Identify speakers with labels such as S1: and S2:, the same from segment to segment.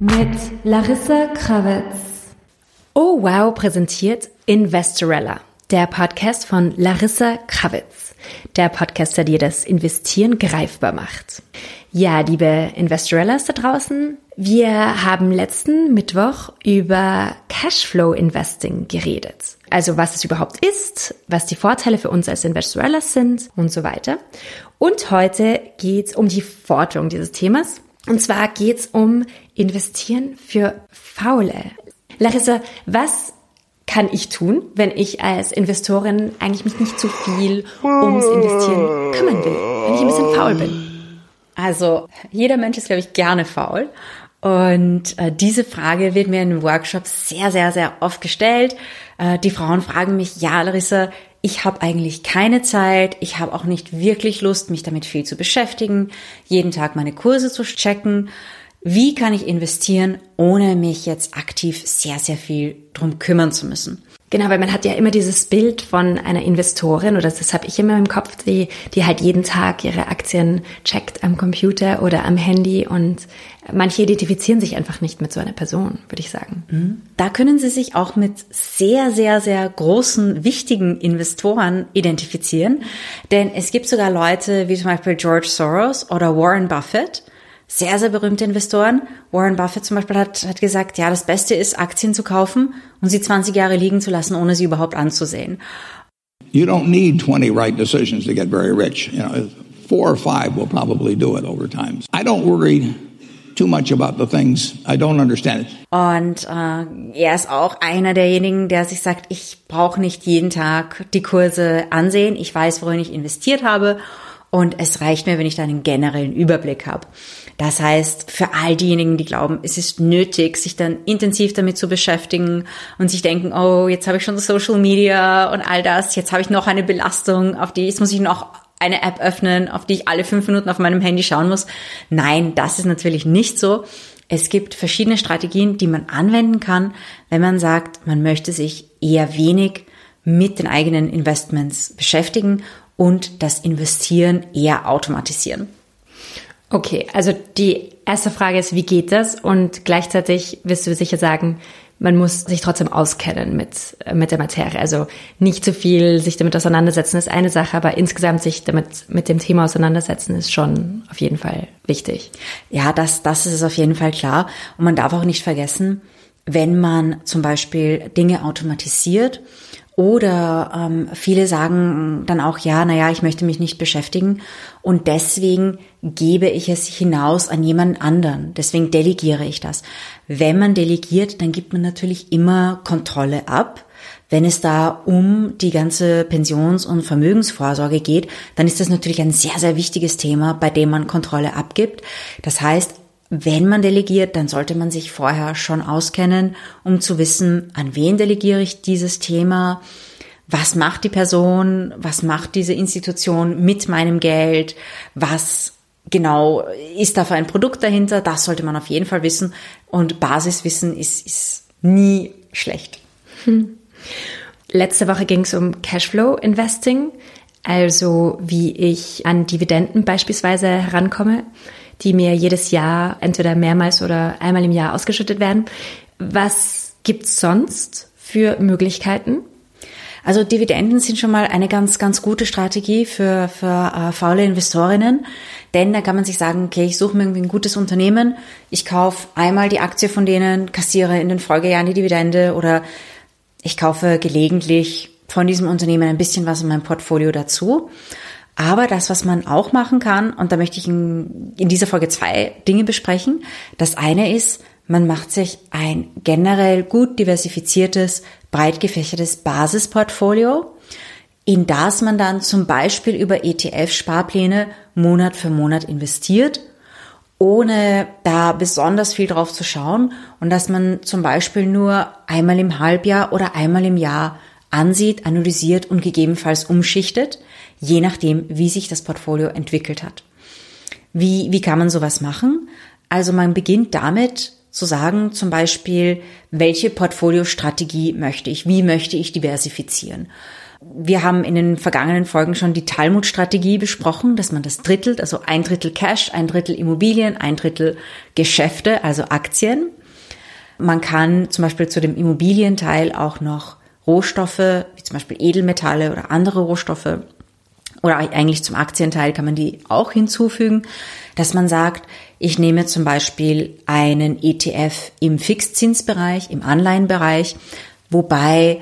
S1: Mit Larissa Krawitz.
S2: Oh Wow präsentiert Investorella, der Podcast von Larissa Krawitz, der Podcast, der dir das Investieren greifbar macht. Ja, liebe Investorellas da draußen, wir haben letzten Mittwoch über Cashflow Investing geredet. Also was es überhaupt ist, was die Vorteile für uns als Investorellas sind und so weiter. Und heute geht's um die Forderung dieses Themas. Und zwar geht's um Investieren für Faule. Larissa, was kann ich tun, wenn ich als Investorin eigentlich mich nicht zu viel ums Investieren kümmern will, wenn ich ein bisschen faul bin? Also jeder Mensch ist, glaube ich, gerne faul. Und äh, diese Frage wird mir in Workshops sehr, sehr, sehr oft gestellt. Äh, die Frauen fragen mich, ja, Larissa, ich habe eigentlich keine Zeit, ich habe auch nicht wirklich Lust, mich damit viel zu beschäftigen, jeden Tag meine Kurse zu checken. Wie kann ich investieren, ohne mich jetzt aktiv sehr, sehr viel drum kümmern zu müssen? Genau, weil man hat ja immer dieses Bild von einer Investorin oder das habe ich immer im Kopf, die, die halt jeden Tag ihre Aktien checkt am Computer oder am Handy und manche identifizieren sich einfach nicht mit so einer Person, würde ich sagen. Mhm. Da können sie sich auch mit sehr, sehr, sehr großen, wichtigen Investoren identifizieren, denn es gibt sogar Leute wie zum Beispiel George Soros oder Warren Buffett, sehr, sehr berühmte Investoren. Warren Buffett zum Beispiel hat, hat gesagt, ja, das Beste ist, Aktien zu kaufen und sie 20 Jahre liegen zu lassen, ohne sie überhaupt anzusehen.
S3: You don't need 20 right decisions to get very rich. You know, four or five will probably do it over time. I don't worry too much about the things I don't understand.
S2: Und äh, er ist auch einer derjenigen, der sich sagt, ich brauche nicht jeden Tag die Kurse ansehen. Ich weiß, worin ich investiert habe und es reicht mir, wenn ich da einen generellen Überblick habe. Das heißt, für all diejenigen, die glauben, es ist nötig, sich dann intensiv damit zu beschäftigen und sich denken, oh, jetzt habe ich schon Social Media und all das, jetzt habe ich noch eine Belastung, auf die, jetzt muss ich noch eine App öffnen, auf die ich alle fünf Minuten auf meinem Handy schauen muss. Nein, das ist natürlich nicht so. Es gibt verschiedene Strategien, die man anwenden kann, wenn man sagt, man möchte sich eher wenig mit den eigenen Investments beschäftigen und das Investieren eher automatisieren. Okay, also die erste Frage ist, wie geht das? Und gleichzeitig wirst du sicher sagen, man muss sich trotzdem auskennen mit, mit der Materie. Also nicht zu viel sich damit auseinandersetzen ist eine Sache, aber insgesamt sich damit, mit dem Thema auseinandersetzen ist schon auf jeden Fall wichtig. Ja, das, das ist auf jeden Fall klar. Und man darf auch nicht vergessen, wenn man zum Beispiel Dinge automatisiert oder ähm, viele sagen dann auch, ja, naja, ich möchte mich nicht beschäftigen und deswegen gebe ich es hinaus an jemand anderen. Deswegen delegiere ich das. Wenn man delegiert, dann gibt man natürlich immer Kontrolle ab. Wenn es da um die ganze Pensions- und Vermögensvorsorge geht, dann ist das natürlich ein sehr, sehr wichtiges Thema, bei dem man Kontrolle abgibt. Das heißt, wenn man delegiert, dann sollte man sich vorher schon auskennen, um zu wissen, an wen delegiere ich dieses Thema, was macht die Person, was macht diese Institution mit meinem Geld, was genau ist da für ein Produkt dahinter, das sollte man auf jeden Fall wissen und Basiswissen ist, ist nie schlecht. Hm. Letzte Woche ging es um Cashflow Investing, also wie ich an Dividenden beispielsweise herankomme die mir jedes Jahr entweder mehrmals oder einmal im Jahr ausgeschüttet werden. Was gibt's sonst für Möglichkeiten? Also Dividenden sind schon mal eine ganz, ganz gute Strategie für, für äh, faule Investorinnen. Denn da kann man sich sagen, okay, ich suche mir irgendwie ein gutes Unternehmen, ich kaufe einmal die Aktie von denen, kassiere in den Folgejahren die Dividende oder ich kaufe gelegentlich von diesem Unternehmen ein bisschen was in mein Portfolio dazu. Aber das, was man auch machen kann, und da möchte ich in, in dieser Folge zwei Dinge besprechen. Das eine ist, man macht sich ein generell gut diversifiziertes, breit gefächertes Basisportfolio, in das man dann zum Beispiel über ETF-Sparpläne Monat für Monat investiert, ohne da besonders viel drauf zu schauen und dass man zum Beispiel nur einmal im Halbjahr oder einmal im Jahr ansieht, analysiert und gegebenenfalls umschichtet je nachdem, wie sich das Portfolio entwickelt hat. Wie, wie kann man sowas machen? Also man beginnt damit, zu sagen, zum Beispiel, welche Portfoliostrategie möchte ich, wie möchte ich diversifizieren. Wir haben in den vergangenen Folgen schon die Talmud-Strategie besprochen, dass man das drittelt, also ein Drittel Cash, ein Drittel Immobilien, ein Drittel Geschäfte, also Aktien. Man kann zum Beispiel zu dem Immobilienteil auch noch Rohstoffe, wie zum Beispiel Edelmetalle oder andere Rohstoffe, oder eigentlich zum Aktienteil kann man die auch hinzufügen, dass man sagt, ich nehme zum Beispiel einen ETF im Fixzinsbereich, im Anleihenbereich, wobei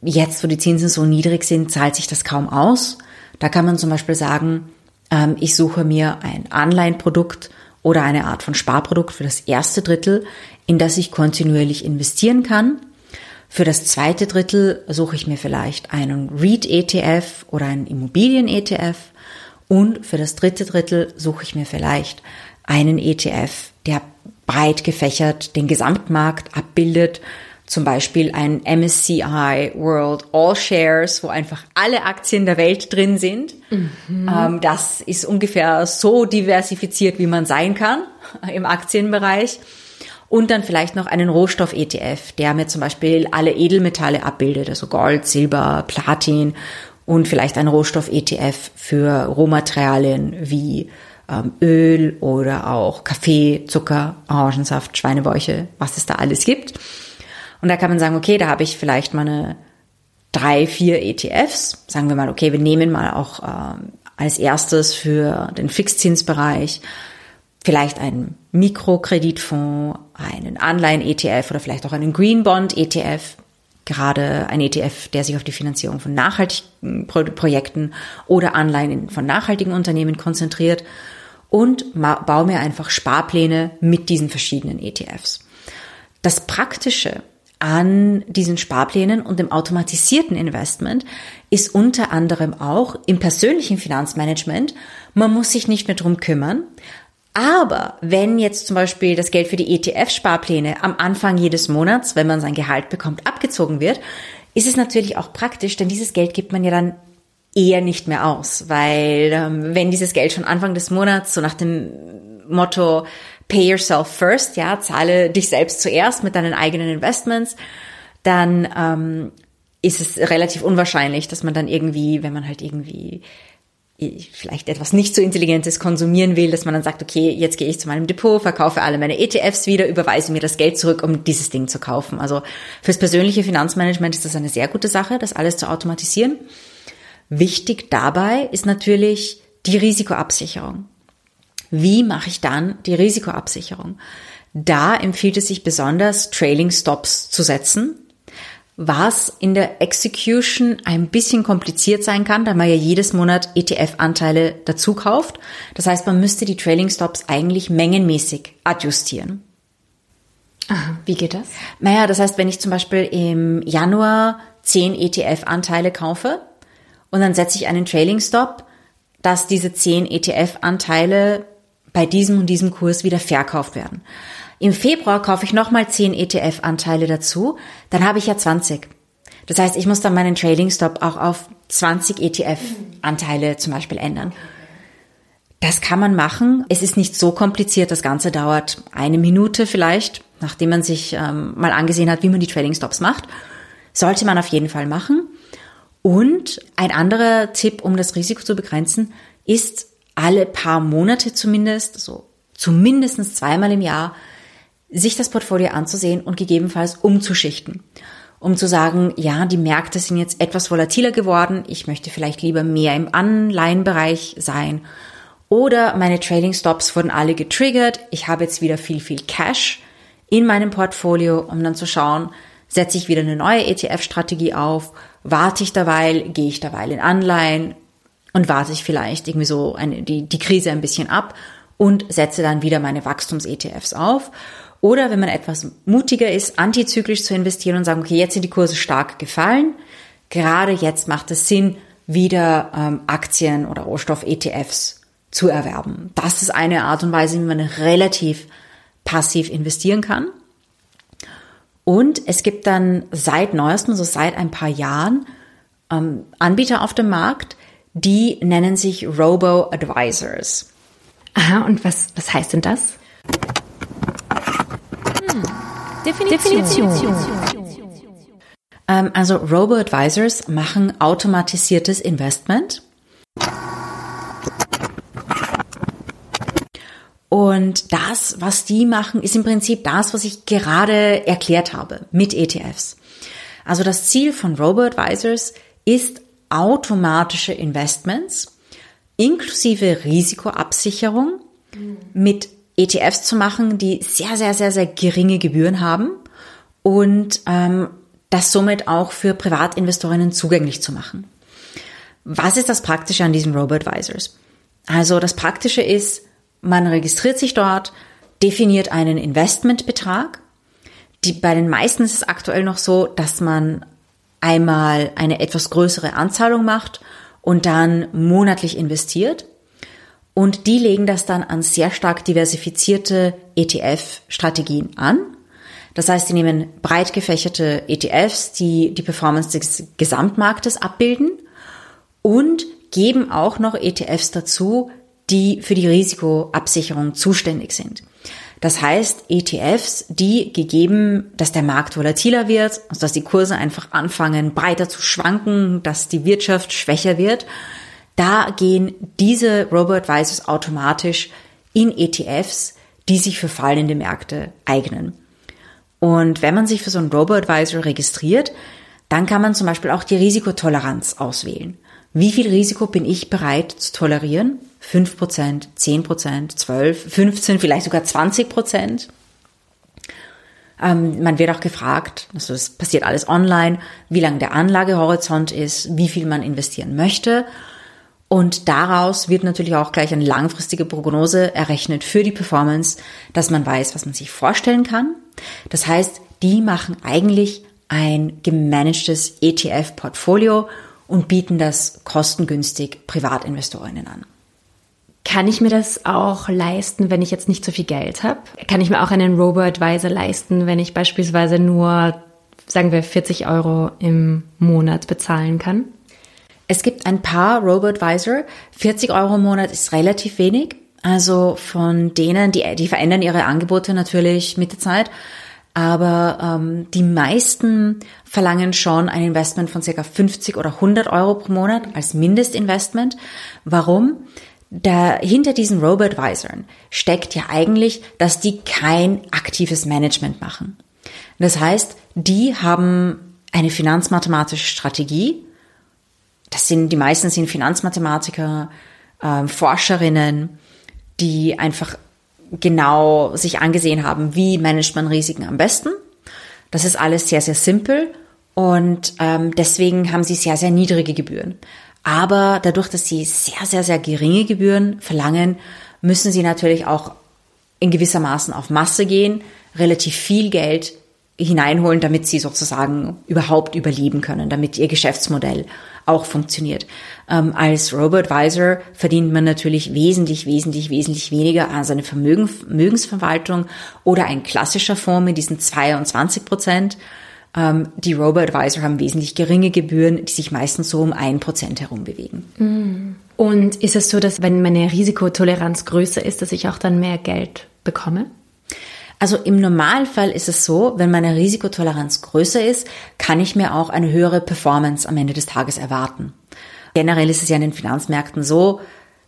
S2: jetzt, wo die Zinsen so niedrig sind, zahlt sich das kaum aus. Da kann man zum Beispiel sagen, ähm, ich suche mir ein Anleihenprodukt oder eine Art von Sparprodukt für das erste Drittel, in das ich kontinuierlich investieren kann. Für das zweite Drittel suche ich mir vielleicht einen REIT-ETF oder einen Immobilien-ETF. Und für das dritte Drittel suche ich mir vielleicht einen ETF, der breit gefächert den Gesamtmarkt abbildet, zum Beispiel ein MSCI World All Shares, wo einfach alle Aktien der Welt drin sind. Mhm. Ähm, das ist ungefähr so diversifiziert, wie man sein kann im Aktienbereich. Und dann vielleicht noch einen Rohstoff-ETF, der mir zum Beispiel alle Edelmetalle abbildet, also Gold, Silber, Platin und vielleicht ein Rohstoff-ETF für Rohmaterialien wie ähm, Öl oder auch Kaffee, Zucker, Orangensaft, Schweinebäuche, was es da alles gibt. Und da kann man sagen, okay, da habe ich vielleicht meine drei, vier ETFs. Sagen wir mal, okay, wir nehmen mal auch ähm, als erstes für den Fixzinsbereich vielleicht einen Mikrokreditfonds, einen Anleihen-ETF oder vielleicht auch einen Green Bond-ETF. Gerade ein ETF, der sich auf die Finanzierung von nachhaltigen Projekten oder Anleihen von nachhaltigen Unternehmen konzentriert und baue mir einfach Sparpläne mit diesen verschiedenen ETFs. Das Praktische an diesen Sparplänen und dem automatisierten Investment ist unter anderem auch im persönlichen Finanzmanagement. Man muss sich nicht mehr drum kümmern. Aber wenn jetzt zum Beispiel das Geld für die ETF-Sparpläne am Anfang jedes Monats, wenn man sein Gehalt bekommt, abgezogen wird, ist es natürlich auch praktisch, denn dieses Geld gibt man ja dann eher nicht mehr aus, weil ähm, wenn dieses Geld schon Anfang des Monats so nach dem Motto Pay yourself first, ja, zahle dich selbst zuerst mit deinen eigenen Investments, dann ähm, ist es relativ unwahrscheinlich, dass man dann irgendwie, wenn man halt irgendwie vielleicht etwas nicht so Intelligentes konsumieren will, dass man dann sagt, okay, jetzt gehe ich zu meinem Depot, verkaufe alle meine ETFs wieder, überweise mir das Geld zurück, um dieses Ding zu kaufen. Also fürs persönliche Finanzmanagement ist das eine sehr gute Sache, das alles zu automatisieren. Wichtig dabei ist natürlich die Risikoabsicherung. Wie mache ich dann die Risikoabsicherung? Da empfiehlt es sich besonders, Trailing Stops zu setzen, was in der Execution ein bisschen kompliziert sein kann, da man ja jedes Monat ETF-Anteile dazu kauft. Das heißt, man müsste die Trailing Stops eigentlich mengenmäßig adjustieren.
S1: Aha, wie geht das?
S2: Naja, das heißt, wenn ich zum Beispiel im Januar 10 ETF-Anteile kaufe und dann setze ich einen Trailing Stop, dass diese 10 ETF-Anteile bei diesem und diesem Kurs wieder verkauft werden. Im Februar kaufe ich nochmal 10 ETF-Anteile dazu, dann habe ich ja 20. Das heißt, ich muss dann meinen Trading Stop auch auf 20 ETF-Anteile zum Beispiel ändern. Das kann man machen. Es ist nicht so kompliziert. Das Ganze dauert eine Minute vielleicht, nachdem man sich ähm, mal angesehen hat, wie man die Trading Stops macht. Sollte man auf jeden Fall machen. Und ein anderer Tipp, um das Risiko zu begrenzen, ist alle paar Monate zumindest, so zumindest zweimal im Jahr, sich das Portfolio anzusehen und gegebenenfalls umzuschichten. Um zu sagen, ja, die Märkte sind jetzt etwas volatiler geworden, ich möchte vielleicht lieber mehr im Anleihenbereich sein. Oder meine Trading Stops wurden alle getriggert, ich habe jetzt wieder viel, viel Cash in meinem Portfolio, um dann zu schauen, setze ich wieder eine neue ETF-Strategie auf, warte ich derweil, gehe ich derweil in Anleihen, und warte ich vielleicht irgendwie so eine, die, die Krise ein bisschen ab und setze dann wieder meine Wachstums-ETFs auf. Oder wenn man etwas mutiger ist, antizyklisch zu investieren und sagen, okay, jetzt sind die Kurse stark gefallen. Gerade jetzt macht es Sinn, wieder ähm, Aktien oder Rohstoff-ETFs zu erwerben. Das ist eine Art und Weise, wie man relativ passiv investieren kann. Und es gibt dann seit neuestem, so seit ein paar Jahren, ähm, Anbieter auf dem Markt, die nennen sich Robo-Advisors.
S1: Aha, und was, was heißt denn das? Definition. Definition.
S2: Ähm, also Robo-Advisors machen automatisiertes Investment. Und das, was die machen, ist im Prinzip das, was ich gerade erklärt habe mit ETFs. Also das Ziel von Robo-Advisors ist automatische Investments inklusive Risikoabsicherung mit ETFs zu machen, die sehr, sehr, sehr, sehr geringe Gebühren haben und ähm, das somit auch für Privatinvestorinnen zugänglich zu machen. Was ist das Praktische an diesen Robo-Advisors? Also das Praktische ist, man registriert sich dort, definiert einen Investmentbetrag. Die, bei den meisten ist es aktuell noch so, dass man einmal eine etwas größere Anzahlung macht und dann monatlich investiert. Und die legen das dann an sehr stark diversifizierte ETF-Strategien an. Das heißt, sie nehmen breit gefächerte ETFs, die die Performance des Gesamtmarktes abbilden und geben auch noch ETFs dazu, die für die Risikoabsicherung zuständig sind. Das heißt, ETFs, die gegeben, dass der Markt volatiler wird, also dass die Kurse einfach anfangen breiter zu schwanken, dass die Wirtschaft schwächer wird, da gehen diese Robo-Advisors automatisch in ETFs, die sich für fallende Märkte eignen. Und wenn man sich für so einen Robo-Advisor registriert, dann kann man zum Beispiel auch die Risikotoleranz auswählen. Wie viel Risiko bin ich bereit zu tolerieren? 5%, 10%, 12, 15, vielleicht sogar 20%. Ähm, man wird auch gefragt, also das passiert alles online, wie lang der Anlagehorizont ist, wie viel man investieren möchte. Und daraus wird natürlich auch gleich eine langfristige Prognose errechnet für die Performance, dass man weiß, was man sich vorstellen kann. Das heißt, die machen eigentlich ein gemanagtes ETF-Portfolio und bieten das kostengünstig Privatinvestorinnen an.
S1: Kann ich mir das auch leisten, wenn ich jetzt nicht so viel Geld habe? Kann ich mir auch einen Robo-Advisor leisten, wenn ich beispielsweise nur, sagen wir, 40 Euro im Monat bezahlen kann?
S2: Es gibt ein paar Robo-Advisor. 40 Euro im Monat ist relativ wenig. Also von denen, die, die verändern ihre Angebote natürlich mit der Zeit. Aber ähm, die meisten verlangen schon ein Investment von circa 50 oder 100 Euro pro Monat als Mindestinvestment. Warum? Da, hinter diesen Robo-Advisoren steckt ja eigentlich, dass die kein aktives Management machen. Das heißt, die haben eine finanzmathematische Strategie. Das sind, die meisten sind Finanzmathematiker, äh, Forscherinnen, die einfach genau sich angesehen haben, wie managt man Risiken am besten. Das ist alles sehr, sehr simpel und ähm, deswegen haben sie sehr, sehr niedrige Gebühren. Aber dadurch, dass sie sehr, sehr, sehr geringe Gebühren verlangen, müssen sie natürlich auch in gewisser Maßen auf Masse gehen, relativ viel Geld hineinholen, damit sie sozusagen überhaupt überleben können, damit ihr Geschäftsmodell auch funktioniert. Ähm, als Robo-Advisor verdient man natürlich wesentlich, wesentlich, wesentlich weniger als eine Vermögen, Vermögensverwaltung oder ein klassischer Fonds mit diesen 22 Prozent. Ähm, die Robo-Advisor haben wesentlich geringe Gebühren, die sich meistens so um ein Prozent herum bewegen.
S1: Mm. Und ist es so, dass wenn meine Risikotoleranz größer ist, dass ich auch dann mehr Geld bekomme?
S2: Also im Normalfall ist es so, wenn meine Risikotoleranz größer ist, kann ich mir auch eine höhere Performance am Ende des Tages erwarten. Generell ist es ja in den Finanzmärkten so,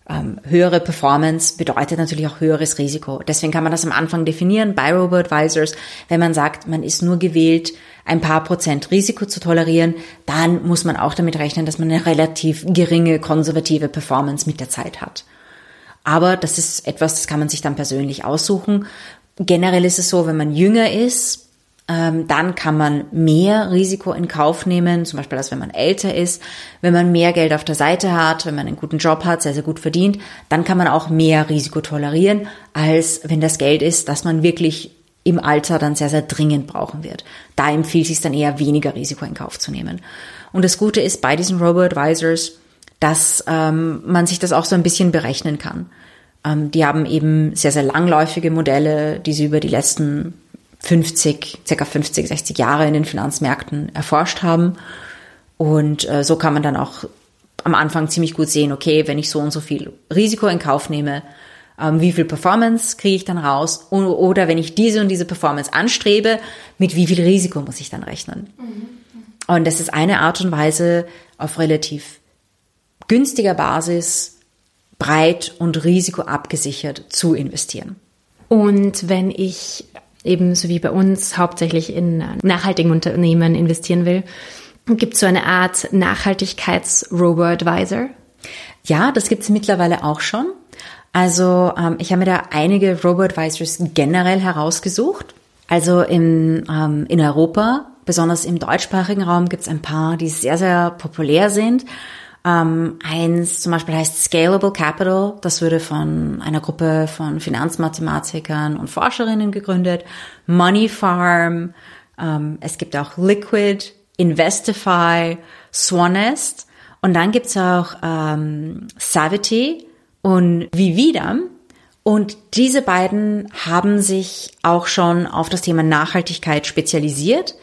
S2: ähm, höhere Performance bedeutet natürlich auch höheres Risiko. Deswegen kann man das am Anfang definieren bei Robo-Advisors. Wenn man sagt, man ist nur gewählt, ein paar Prozent Risiko zu tolerieren, dann muss man auch damit rechnen, dass man eine relativ geringe konservative Performance mit der Zeit hat. Aber das ist etwas, das kann man sich dann persönlich aussuchen. Generell ist es so, wenn man jünger ist, ähm, dann kann man mehr Risiko in Kauf nehmen, zum Beispiel als wenn man älter ist. Wenn man mehr Geld auf der Seite hat, wenn man einen guten Job hat, sehr, sehr gut verdient, dann kann man auch mehr Risiko tolerieren, als wenn das Geld ist, das man wirklich im Alter dann sehr, sehr dringend brauchen wird. Da empfiehlt es sich dann eher weniger Risiko in Kauf zu nehmen. Und das Gute ist bei diesen Robo-Advisors, dass ähm, man sich das auch so ein bisschen berechnen kann. Ähm, die haben eben sehr, sehr langläufige Modelle, die sie über die letzten 50, circa 50, 60 Jahre in den Finanzmärkten erforscht haben. Und äh, so kann man dann auch am Anfang ziemlich gut sehen, okay, wenn ich so und so viel Risiko in Kauf nehme, ähm, wie viel Performance kriege ich dann raus oder wenn ich diese und diese Performance anstrebe, mit wie viel Risiko muss ich dann rechnen. Mhm. Und das ist eine Art und Weise, auf relativ günstiger Basis breit und risikoabgesichert zu investieren.
S1: Und wenn ich ebenso wie bei uns hauptsächlich in nachhaltigen Unternehmen investieren will, gibt es so eine Art Nachhaltigkeits-Robo-Advisor?
S2: Ja, das gibt es mittlerweile auch schon. Also ähm, ich habe mir da einige Robo-Advisors generell herausgesucht. Also in, ähm, in Europa, besonders im deutschsprachigen Raum, gibt es ein paar, die sehr, sehr populär sind. Ähm, eins zum Beispiel heißt Scalable Capital. Das wurde von einer Gruppe von Finanzmathematikern und Forscherinnen gegründet. Money Farm. Ähm, es gibt auch Liquid, Investify, Swanest. Und dann gibt's auch ähm, Savity und Vivida. Und diese beiden haben sich auch schon auf das Thema Nachhaltigkeit spezialisiert.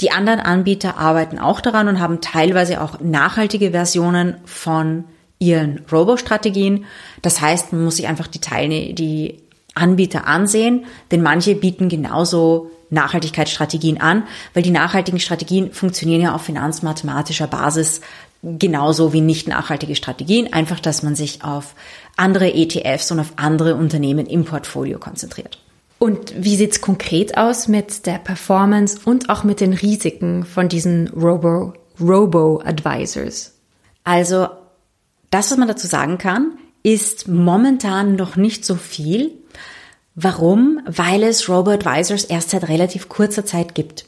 S2: Die anderen Anbieter arbeiten auch daran und haben teilweise auch nachhaltige Versionen von ihren Robo-Strategien. Das heißt, man muss sich einfach die Teilne die Anbieter ansehen, denn manche bieten genauso Nachhaltigkeitsstrategien an, weil die nachhaltigen Strategien funktionieren ja auf finanzmathematischer Basis genauso wie nicht nachhaltige Strategien, einfach dass man sich auf andere ETFs und auf andere Unternehmen im Portfolio konzentriert.
S1: Und wie sieht's konkret aus mit der Performance und auch mit den Risiken von diesen Robo, Robo-Advisors?
S2: Also, das, was man dazu sagen kann, ist momentan noch nicht so viel. Warum? Weil es Robo-Advisors erst seit relativ kurzer Zeit gibt.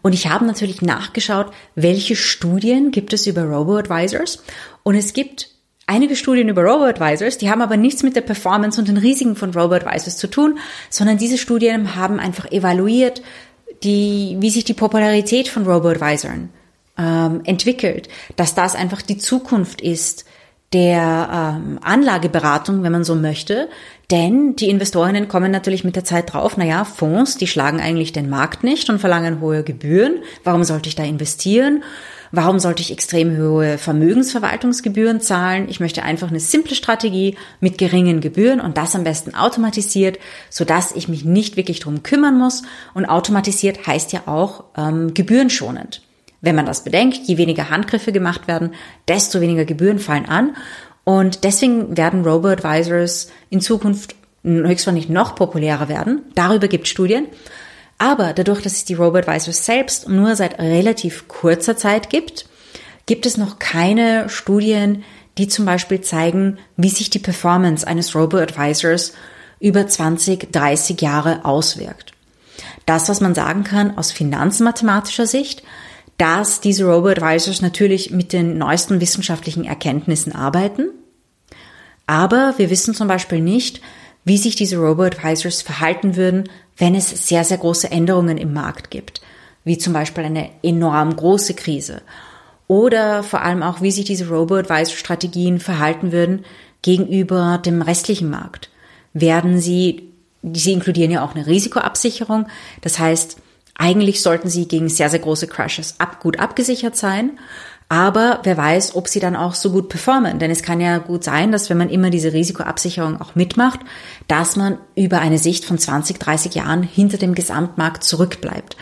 S2: Und ich habe natürlich nachgeschaut, welche Studien gibt es über Robo-Advisors. Und es gibt einige Studien über Robo-Advisors, die haben aber nichts mit der Performance und den Risiken von Robo-Advisors zu tun, sondern diese Studien haben einfach evaluiert, die, wie sich die Popularität von Robo-Advisoren ähm, entwickelt, dass das einfach die Zukunft ist der ähm, Anlageberatung, wenn man so möchte. Denn die Investorinnen kommen natürlich mit der Zeit drauf, naja, Fonds, die schlagen eigentlich den Markt nicht und verlangen hohe Gebühren. Warum sollte ich da investieren? Warum sollte ich extrem hohe Vermögensverwaltungsgebühren zahlen? Ich möchte einfach eine simple Strategie mit geringen Gebühren und das am besten automatisiert, sodass ich mich nicht wirklich drum kümmern muss. Und automatisiert heißt ja auch ähm, gebührenschonend. Wenn man das bedenkt, je weniger Handgriffe gemacht werden, desto weniger Gebühren fallen an. Und deswegen werden Robo-Advisors in Zukunft höchstwahrscheinlich noch populärer werden. Darüber gibt es Studien. Aber dadurch, dass es die Robo-Advisors selbst nur seit relativ kurzer Zeit gibt, gibt es noch keine Studien, die zum Beispiel zeigen, wie sich die Performance eines Robo-Advisors über 20, 30 Jahre auswirkt. Das, was man sagen kann aus finanzmathematischer Sicht, dass diese Robo-Advisors natürlich mit den neuesten wissenschaftlichen Erkenntnissen arbeiten. Aber wir wissen zum Beispiel nicht, wie sich diese Robo-Advisors verhalten würden, wenn es sehr, sehr große Änderungen im Markt gibt, wie zum Beispiel eine enorm große Krise. Oder vor allem auch, wie sich diese Robo-Advisor-Strategien verhalten würden gegenüber dem restlichen Markt. Werden sie, sie inkludieren ja auch eine Risikoabsicherung. Das heißt, eigentlich sollten sie gegen sehr, sehr große Crashes ab, gut abgesichert sein. Aber wer weiß, ob sie dann auch so gut performen. Denn es kann ja gut sein, dass wenn man immer diese Risikoabsicherung auch mitmacht, dass man über eine Sicht von 20, 30 Jahren hinter dem Gesamtmarkt zurückbleibt.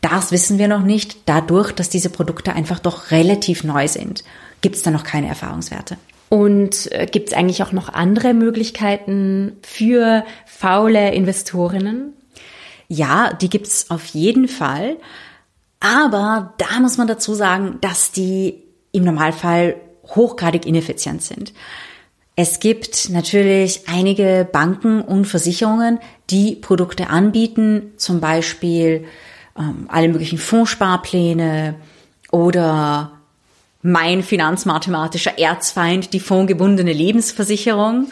S2: Das wissen wir noch nicht, dadurch, dass diese Produkte einfach doch relativ neu sind. Gibt es da noch keine Erfahrungswerte.
S1: Und äh, gibt es eigentlich auch noch andere Möglichkeiten für faule Investorinnen?
S2: Ja, die gibt's auf jeden Fall. Aber da muss man dazu sagen, dass die im Normalfall hochgradig ineffizient sind. Es gibt natürlich einige Banken und Versicherungen, die Produkte anbieten, zum Beispiel ähm, alle möglichen Fondssparpläne oder mein finanzmathematischer Erzfeind, die fondgebundene Lebensversicherung.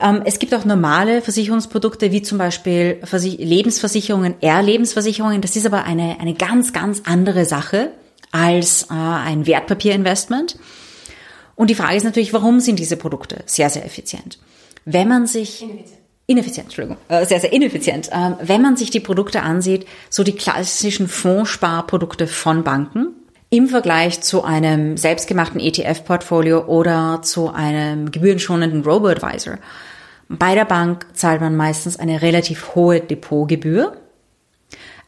S2: Ähm, es gibt auch normale Versicherungsprodukte, wie zum Beispiel Lebensversicherungen, R-Lebensversicherungen. Das ist aber eine, eine ganz, ganz andere Sache als äh, ein Wertpapierinvestment. Und die Frage ist natürlich, warum sind diese Produkte sehr, sehr effizient? Wenn man sich ineffizient, ineffizient Entschuldigung, äh, sehr, sehr ineffizient. Ähm, wenn man sich die Produkte ansieht, so die klassischen Fondssparprodukte von Banken, im Vergleich zu einem selbstgemachten ETF-Portfolio oder zu einem gebührenschonenden Robo-Advisor, Bei der Bank zahlt man meistens eine relativ hohe Depotgebühr.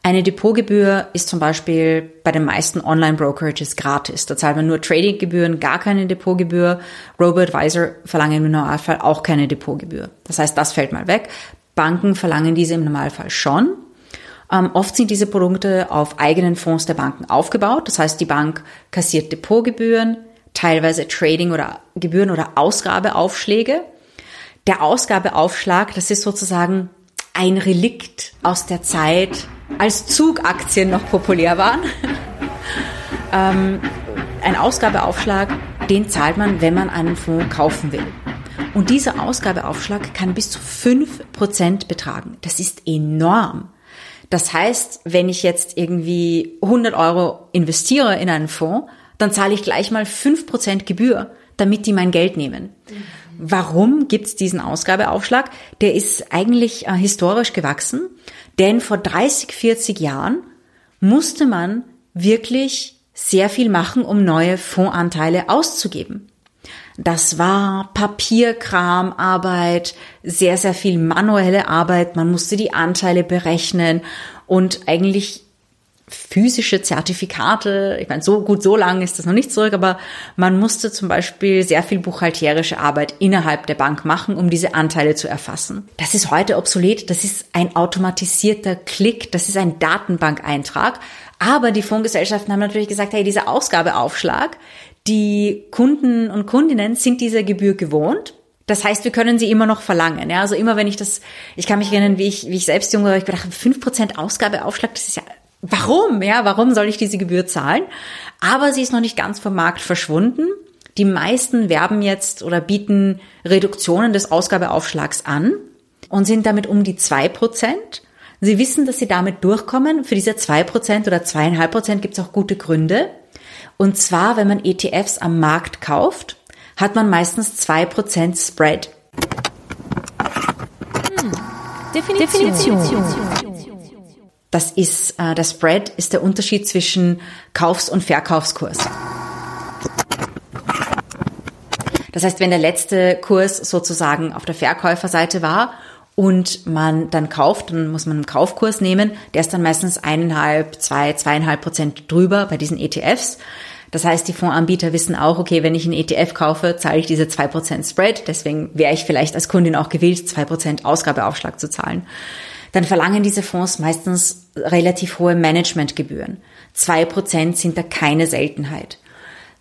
S2: Eine Depotgebühr ist zum Beispiel bei den meisten Online-Brokerages gratis. Da zahlt man nur Tradinggebühren, gar keine Depotgebühr. Robo-Advisor verlangen im Normalfall auch keine Depotgebühr. Das heißt, das fällt mal weg. Banken verlangen diese im Normalfall schon. Ähm, oft sind diese Produkte auf eigenen Fonds der Banken aufgebaut. Das heißt, die Bank kassiert Depotgebühren, teilweise Trading oder Gebühren oder Ausgabeaufschläge. Der Ausgabeaufschlag, das ist sozusagen ein Relikt aus der Zeit, als Zugaktien noch populär waren. ähm, ein Ausgabeaufschlag, den zahlt man, wenn man einen Fonds kaufen will. Und dieser Ausgabeaufschlag kann bis zu 5% betragen. Das ist enorm. Das heißt, wenn ich jetzt irgendwie 100 Euro investiere in einen Fonds, dann zahle ich gleich mal 5% Gebühr, damit die mein Geld nehmen. Warum gibt's diesen Ausgabeaufschlag? Der ist eigentlich äh, historisch gewachsen, denn vor 30, 40 Jahren musste man wirklich sehr viel machen, um neue Fondsanteile auszugeben. Das war Papierkram, Arbeit, sehr, sehr viel manuelle Arbeit. Man musste die Anteile berechnen und eigentlich physische Zertifikate. Ich meine, so gut, so lang ist das noch nicht zurück, aber man musste zum Beispiel sehr viel buchhalterische Arbeit innerhalb der Bank machen, um diese Anteile zu erfassen. Das ist heute obsolet. Das ist ein automatisierter Klick. Das ist ein Datenbankeintrag. Aber die Fondsgesellschaften haben natürlich gesagt, hey, dieser Ausgabeaufschlag, die Kunden und Kundinnen sind diese Gebühr gewohnt. Das heißt, wir können sie immer noch verlangen. Ja, also immer wenn ich das, ich kann mich erinnern, wie ich, wie ich selbst jung war, ich gedacht, 5% Ausgabeaufschlag, das ist ja warum? Ja, warum soll ich diese Gebühr zahlen? Aber sie ist noch nicht ganz vom Markt verschwunden. Die meisten werben jetzt oder bieten Reduktionen des Ausgabeaufschlags an und sind damit um die zwei Prozent. Sie wissen, dass sie damit durchkommen. Für diese zwei Prozent oder zweieinhalb Prozent gibt es auch gute Gründe. Und zwar, wenn man ETFs am Markt kauft, hat man meistens zwei Prozent Spread.
S1: Hm. Definition. Definition.
S2: Das ist, äh, der Spread ist der Unterschied zwischen Kaufs- und Verkaufskurs. Das heißt, wenn der letzte Kurs sozusagen auf der Verkäuferseite war und man dann kauft, dann muss man einen Kaufkurs nehmen. Der ist dann meistens eineinhalb, zwei, zweieinhalb Prozent drüber bei diesen ETFs. Das heißt, die Fondsanbieter wissen auch, okay, wenn ich einen ETF kaufe, zahle ich diese zwei Prozent Spread. Deswegen wäre ich vielleicht als Kundin auch gewillt, zwei Prozent Ausgabeaufschlag zu zahlen dann verlangen diese Fonds meistens relativ hohe Managementgebühren. Zwei Prozent sind da keine Seltenheit.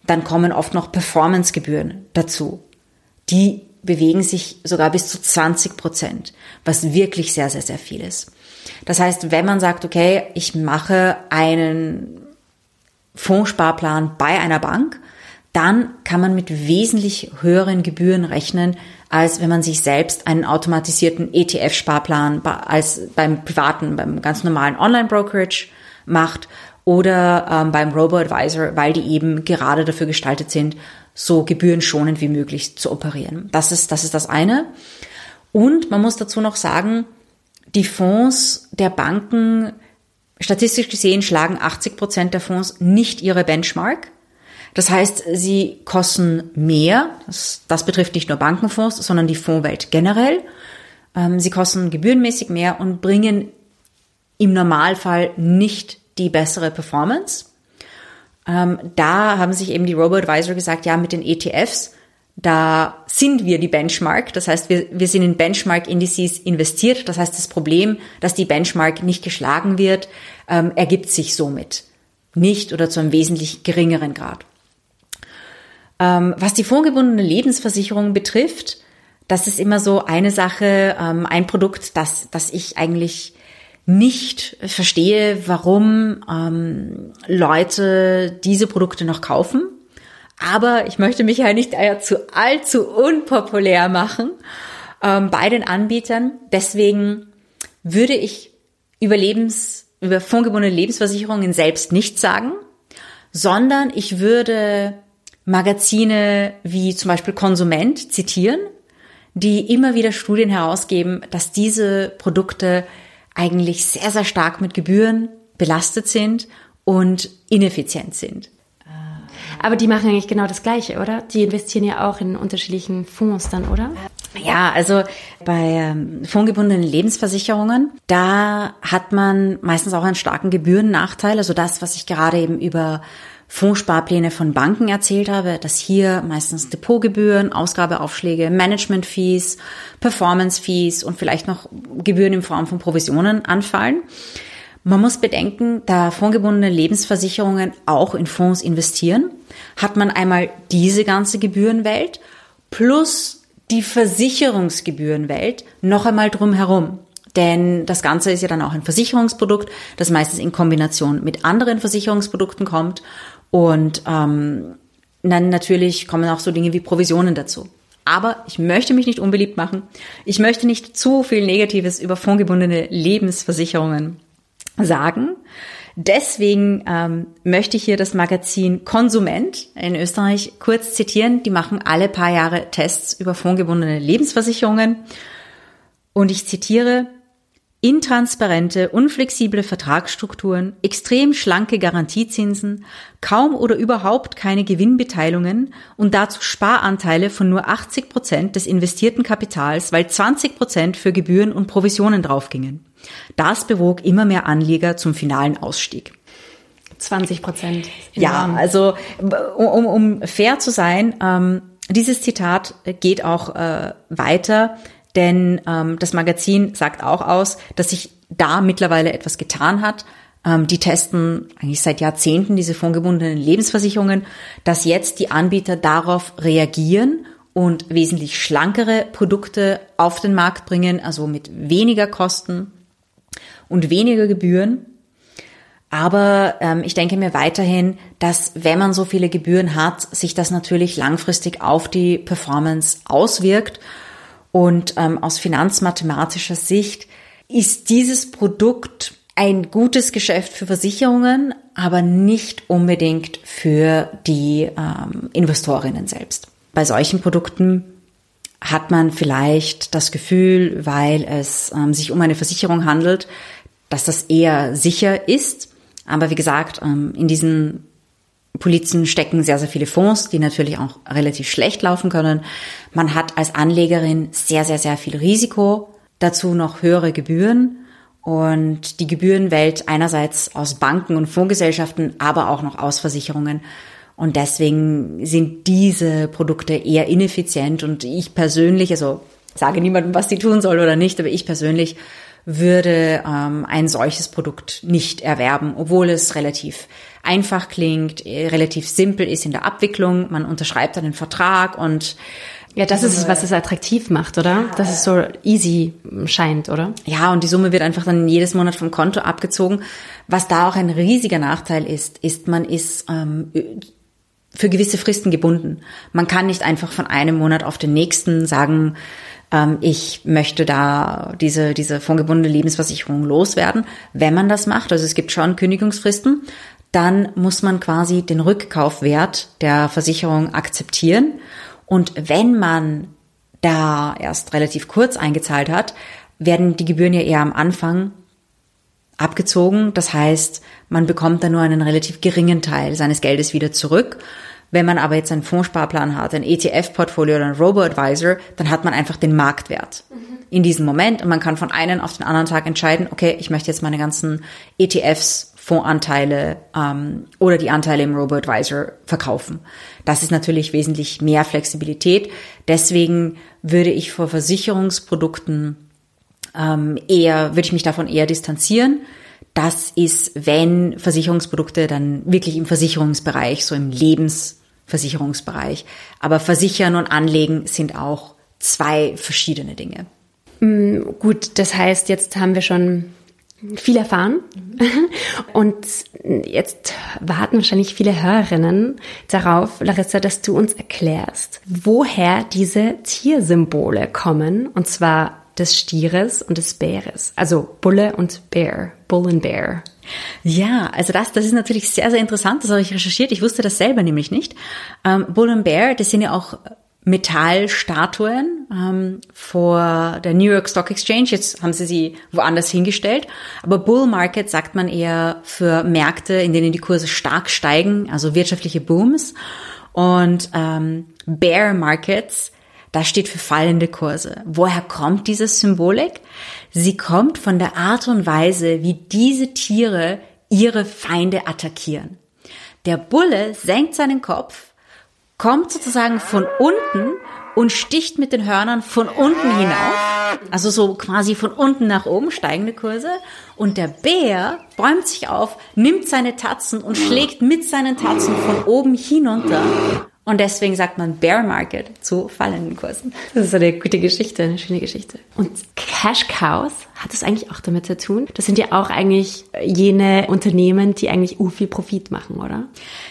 S2: Dann kommen oft noch Performancegebühren dazu. Die bewegen sich sogar bis zu 20 Prozent, was wirklich sehr, sehr, sehr viel ist. Das heißt, wenn man sagt, okay, ich mache einen Fondssparplan bei einer Bank, dann kann man mit wesentlich höheren Gebühren rechnen, als wenn man sich selbst einen automatisierten ETF-Sparplan als beim privaten, beim ganz normalen Online-Brokerage macht oder ähm, beim Robo-Advisor, weil die eben gerade dafür gestaltet sind, so gebührenschonend wie möglich zu operieren. Das ist, das ist das eine. Und man muss dazu noch sagen, die Fonds der Banken, statistisch gesehen, schlagen 80 Prozent der Fonds nicht ihre Benchmark. Das heißt, sie kosten mehr. Das, das betrifft nicht nur Bankenfonds, sondern die Fondswelt generell. Ähm, sie kosten gebührenmäßig mehr und bringen im Normalfall nicht die bessere Performance. Ähm, da haben sich eben die Robo-Advisor gesagt, ja, mit den ETFs, da sind wir die Benchmark. Das heißt, wir, wir sind in Benchmark-Indices investiert. Das heißt, das Problem, dass die Benchmark nicht geschlagen wird, ähm, ergibt sich somit nicht oder zu einem wesentlich geringeren Grad. Ähm, was die vorgebundene Lebensversicherung betrifft, das ist immer so eine Sache, ähm, ein Produkt, das, das ich eigentlich nicht verstehe, warum ähm, Leute diese Produkte noch kaufen. Aber ich möchte mich ja nicht zu allzu unpopulär machen ähm, bei den Anbietern. Deswegen würde ich über Lebens, über fondgebundene Lebensversicherungen selbst nichts sagen, sondern ich würde Magazine wie zum Beispiel Konsument zitieren, die immer wieder Studien herausgeben, dass diese Produkte eigentlich sehr, sehr stark mit Gebühren belastet sind und ineffizient sind.
S1: Aber die machen eigentlich genau das Gleiche, oder? Die investieren ja auch in unterschiedlichen Fonds dann, oder?
S2: Ja, also bei ähm, fondgebundenen Lebensversicherungen, da hat man meistens auch einen starken Gebührennachteil. Also das, was ich gerade eben über Fondssparpläne von Banken erzählt habe, dass hier meistens Depotgebühren, Ausgabeaufschläge, Management-Fees, Performance-Fees und vielleicht noch Gebühren in Form von Provisionen anfallen. Man muss bedenken, da fondgebundene Lebensversicherungen auch in Fonds investieren, hat man einmal diese ganze Gebührenwelt plus die Versicherungsgebührenwelt noch einmal drumherum. Denn das Ganze ist ja dann auch ein Versicherungsprodukt, das meistens in Kombination mit anderen Versicherungsprodukten kommt. Und ähm, dann natürlich kommen auch so Dinge wie Provisionen dazu. Aber ich möchte mich nicht unbeliebt machen. Ich möchte nicht zu viel Negatives über fondgebundene Lebensversicherungen sagen. Deswegen ähm, möchte ich hier das Magazin Konsument in Österreich kurz zitieren. Die machen alle paar Jahre Tests über fondgebundene Lebensversicherungen. Und ich zitiere, intransparente, unflexible Vertragsstrukturen, extrem schlanke Garantiezinsen, kaum oder überhaupt keine Gewinnbeteiligungen und dazu Sparanteile von nur 80 Prozent des investierten Kapitals, weil 20 Prozent für Gebühren und Provisionen draufgingen. Das bewog immer mehr Anleger zum finalen Ausstieg.
S1: 20 Prozent.
S2: Ja, also um, um fair zu sein, ähm, dieses Zitat geht auch äh, weiter, denn ähm, das Magazin sagt auch aus, dass sich da mittlerweile etwas getan hat. Ähm, die testen eigentlich seit Jahrzehnten diese fondgebundenen Lebensversicherungen, dass jetzt die Anbieter darauf reagieren und wesentlich schlankere Produkte auf den Markt bringen, also mit weniger Kosten und weniger Gebühren. Aber ähm, ich denke mir weiterhin, dass wenn man so viele Gebühren hat, sich das natürlich langfristig auf die Performance auswirkt. Und ähm, aus finanzmathematischer Sicht ist dieses Produkt ein gutes Geschäft für Versicherungen, aber nicht unbedingt für die ähm, Investorinnen selbst. Bei solchen Produkten hat man vielleicht das Gefühl, weil es ähm, sich um eine Versicherung handelt, dass das eher sicher ist. Aber wie gesagt, ähm, in diesen Polizen stecken sehr, sehr viele Fonds, die natürlich auch relativ schlecht laufen können. Man hat als Anlegerin sehr, sehr, sehr viel Risiko, dazu noch höhere Gebühren und die Gebührenwelt einerseits aus Banken und Fondsgesellschaften, aber auch noch aus Versicherungen. Und deswegen sind diese Produkte eher ineffizient und ich persönlich, also sage niemandem, was die tun soll oder nicht, aber ich persönlich würde ähm, ein solches Produkt nicht erwerben, obwohl es relativ einfach klingt, äh, relativ simpel ist in der Abwicklung. Man unterschreibt einen Vertrag und
S1: ja, das ist es, was es attraktiv macht, oder? Dass es so easy scheint, oder?
S2: Ja, und die Summe wird einfach dann jedes Monat vom Konto abgezogen. Was da auch ein riesiger Nachteil ist, ist, man ist ähm, für gewisse Fristen gebunden. Man kann nicht einfach von einem Monat auf den nächsten sagen, ähm, ich möchte da diese, diese fondgebundene Lebensversicherung loswerden. Wenn man das macht, also es gibt schon Kündigungsfristen, dann muss man quasi den Rückkaufwert der Versicherung akzeptieren. Und wenn man da erst relativ kurz eingezahlt hat, werden die Gebühren ja eher am Anfang abgezogen. Das heißt, man bekommt dann nur einen relativ geringen Teil seines Geldes wieder zurück. Wenn man aber jetzt einen Fondssparplan hat, ein ETF-Portfolio oder ein Robo-Advisor, dann hat man einfach den Marktwert mhm. in diesem Moment und man kann von einem auf den anderen Tag entscheiden, okay, ich möchte jetzt meine ganzen ETFs, Fondsanteile ähm, oder die Anteile im Robo-Advisor verkaufen. Das ist natürlich wesentlich mehr Flexibilität. Deswegen würde ich vor Versicherungsprodukten ähm, eher, würde ich mich davon eher distanzieren. Das ist, wenn Versicherungsprodukte dann wirklich im Versicherungsbereich, so im Lebens Versicherungsbereich. Aber Versichern und Anlegen sind auch zwei verschiedene Dinge.
S1: Mm, gut, das heißt, jetzt haben wir schon viel erfahren und jetzt warten wahrscheinlich viele Hörerinnen darauf, Larissa, dass du uns erklärst, woher diese Tiersymbole kommen und zwar des Stieres und des Bäres, also Bulle und Bär, Bull and Bear.
S2: Ja, also das, das ist natürlich sehr, sehr interessant. Das habe ich recherchiert. Ich wusste das selber nämlich nicht. Ähm, Bull and Bear, das sind ja auch Metallstatuen ähm, vor der New York Stock Exchange. Jetzt haben sie sie woanders hingestellt. Aber Bull Market sagt man eher für Märkte, in denen die Kurse stark steigen, also wirtschaftliche Booms. Und ähm, Bear Markets, Das steht für fallende Kurse. Woher kommt diese Symbolik? Sie kommt von der Art und Weise, wie diese Tiere ihre Feinde attackieren. Der Bulle senkt seinen Kopf, kommt sozusagen von unten und sticht mit den Hörnern von unten hinauf. Also so quasi von unten nach oben steigende Kurse. Und der Bär bäumt sich auf, nimmt seine Tatzen und schlägt mit seinen Tatzen von oben hinunter. Und deswegen sagt man Bear Market zu fallenden Kursen.
S1: Das ist eine gute Geschichte, eine schöne Geschichte. Und Cash Cows hat es eigentlich auch damit zu tun? Das sind ja auch eigentlich jene Unternehmen, die eigentlich viel Profit machen, oder?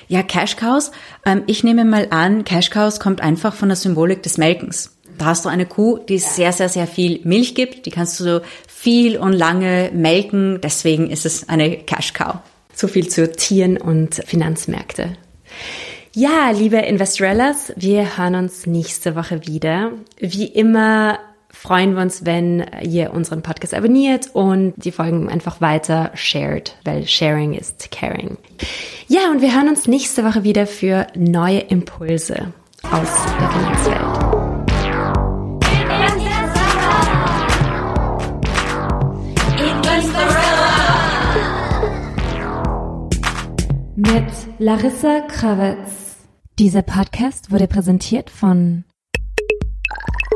S2: Ja, Cash Cows. Ähm, ich nehme mal an, Cash Cows kommt einfach von der Symbolik des Melkens. Da hast du eine Kuh, die sehr, sehr, sehr viel Milch gibt. Die kannst du so viel und lange melken. Deswegen ist es eine Cash Cow.
S1: So viel zu Tieren und Finanzmärkte. Ja, liebe Investorellas, wir hören uns nächste Woche wieder. Wie immer freuen wir uns, wenn ihr unseren Podcast abonniert und die Folgen einfach weiter shared, weil Sharing ist Caring. Ja, und wir hören uns nächste Woche wieder für neue Impulse aus der Finanzwelt. Mit Larissa Krawitz. Dieser Podcast wurde präsentiert von